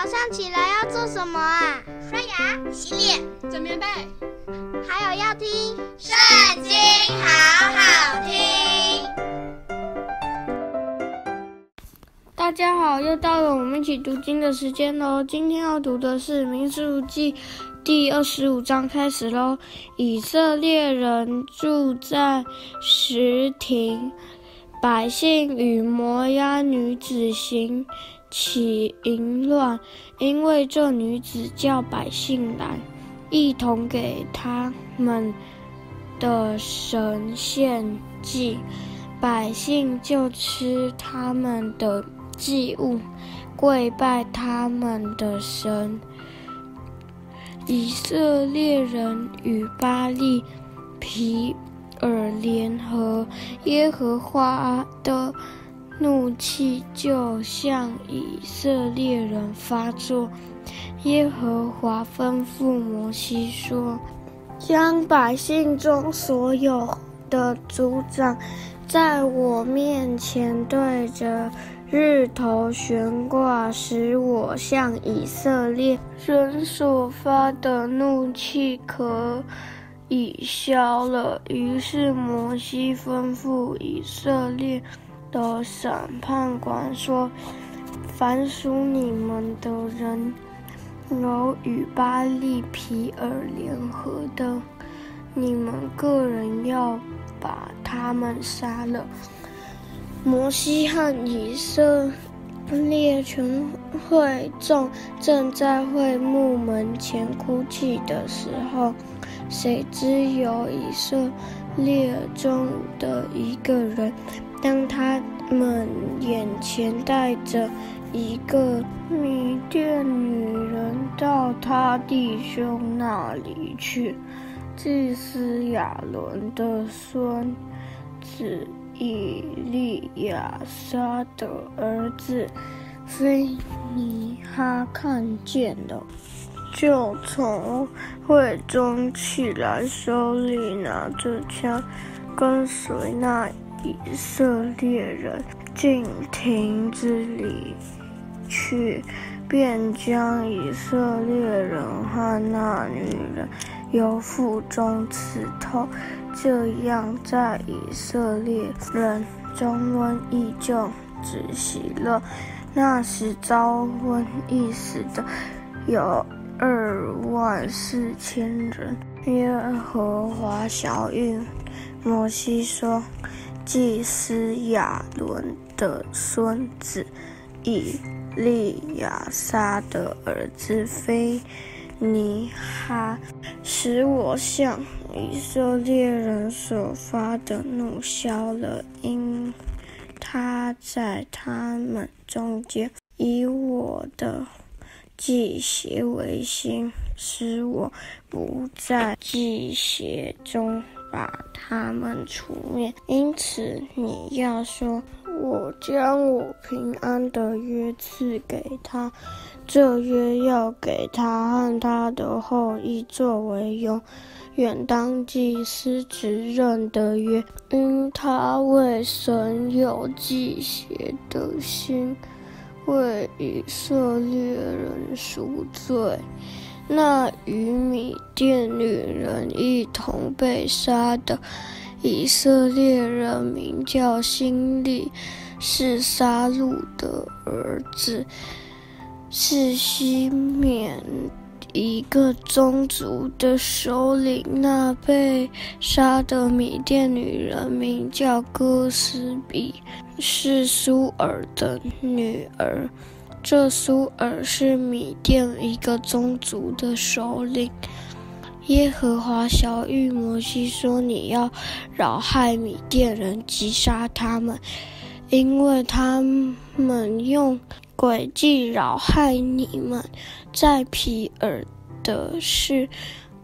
早上起来要做什么啊？刷牙、洗脸、整棉被，还有要听《圣经》，好好听。大家好，又到了我们一起读经的时间喽。今天要读的是《民数记》第二十五章，开始喽。以色列人住在石亭，百姓与摩押女子行。起淫乱，因为这女子叫百姓来，一同给他们的神献祭，百姓就吃他们的祭物，跪拜他们的神。以色列人与巴力皮尔联合，耶和华的。怒气就向以色列人发作。耶和华吩咐摩西说：“将百姓中所有的族长，在我面前对着日头悬挂，使我向以色列人所发的怒气可以消了。”于是摩西吩咐以色列。的审判官说：“凡属你们的人，有与巴力皮尔联合的，你们个人要把他们杀了。”摩西和以色列全会众正在会幕门前哭泣的时候，谁知有以色列列中的一个人。当他们眼前带着一个米甸女人到他弟兄那里去，祭司亚伦的孙子以利亚撒的儿子菲尼哈看见了，就从会中起来，手里拿着枪，跟随那。以色列人进亭子里去，便将以色列人和那女人由腹中刺透，这样在以色列人中瘟疫就止息了。那时遭瘟疫死的有二万四千人。耶和华晓諭摩西说。祭司亚伦的孙子以利亚撒的儿子非尼哈，使我向以色列人所发的怒消了，因他在他们中间以我的祭邪为心，使我不在祭邪中。把他们除灭，因此你要说：“我将我平安的约赐给他，这约要给他和他的后裔作为永远当祭司职任的约，因他为神有祭邪的心，为以色列人赎罪。”那与米甸女人一同被杀的以色列人名叫新利，是杀戮的儿子，是西缅一个宗族的首领。那被杀的米甸女人名叫哥斯比，是苏尔的女儿。这苏尔是米甸一个宗族的首领。耶和华晓諭摩西说：“你要扰害米甸人，击杀他们，因为他们用诡计扰害你们，在皮尔的事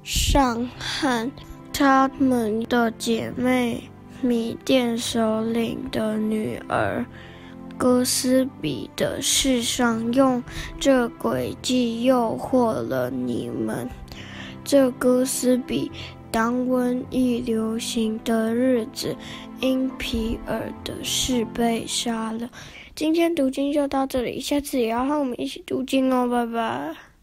上和他们的姐妹米甸首领的女儿。”哥斯比的事上，用这诡计诱惑了你们。这哥斯比当瘟疫流行的日子，因皮尔的事被杀了。今天读经就到这里，下次也要和我们一起读经哦，拜拜。